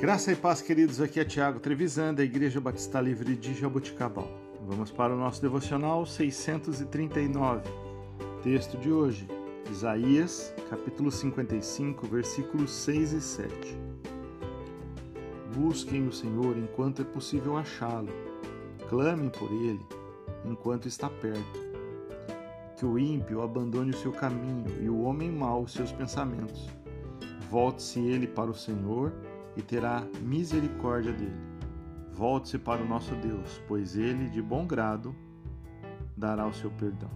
Graça e paz, queridos. Aqui é Tiago Trevisan, da Igreja Batista Livre de Jaboticabal. Vamos para o nosso devocional 639. Texto de hoje, Isaías, capítulo 55, versículos 6 e 7. Busquem o Senhor enquanto é possível achá-lo. Clamem por ele enquanto está perto. Que o ímpio abandone o seu caminho e o homem mau os seus pensamentos. Volte-se ele para o Senhor e terá misericórdia dele. Volte-se para o nosso Deus, pois ele, de bom grado, dará o seu perdão.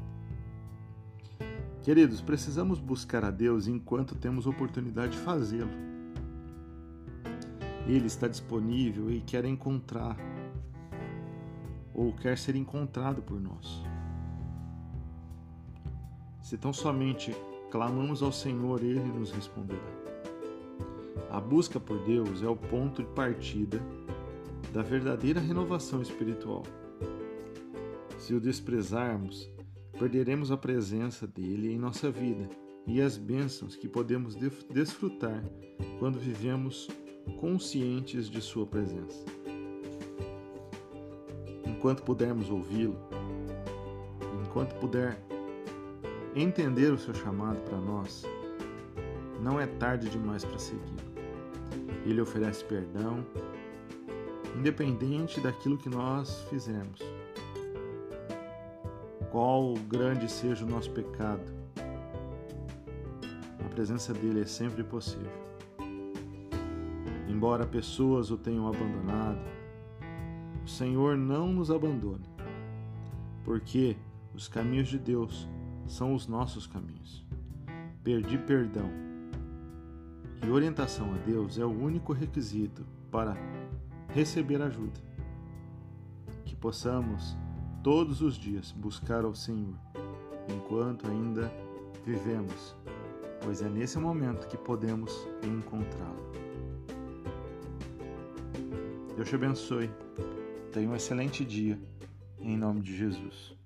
Queridos, precisamos buscar a Deus enquanto temos oportunidade de fazê-lo. Ele está disponível e quer encontrar, ou quer ser encontrado por nós. Se tão somente clamamos ao Senhor, Ele nos responderá. A busca por Deus é o ponto de partida da verdadeira renovação espiritual. Se o desprezarmos, perderemos a presença dele em nossa vida e as bênçãos que podemos desfrutar quando vivemos conscientes de Sua presença. Enquanto pudermos ouvi-lo, enquanto puder entender o seu chamado para nós, não é tarde demais para segui-lo. Ele oferece perdão, independente daquilo que nós fizemos. Qual grande seja o nosso pecado, a presença dele é sempre possível. Embora pessoas o tenham abandonado, o Senhor não nos abandona, porque os caminhos de Deus são os nossos caminhos. Perdi perdão e orientação a Deus é o único requisito para receber ajuda. Que possamos todos os dias buscar ao Senhor enquanto ainda vivemos, pois é nesse momento que podemos encontrá-lo. Deus te abençoe. Tenha um excelente dia, em nome de Jesus.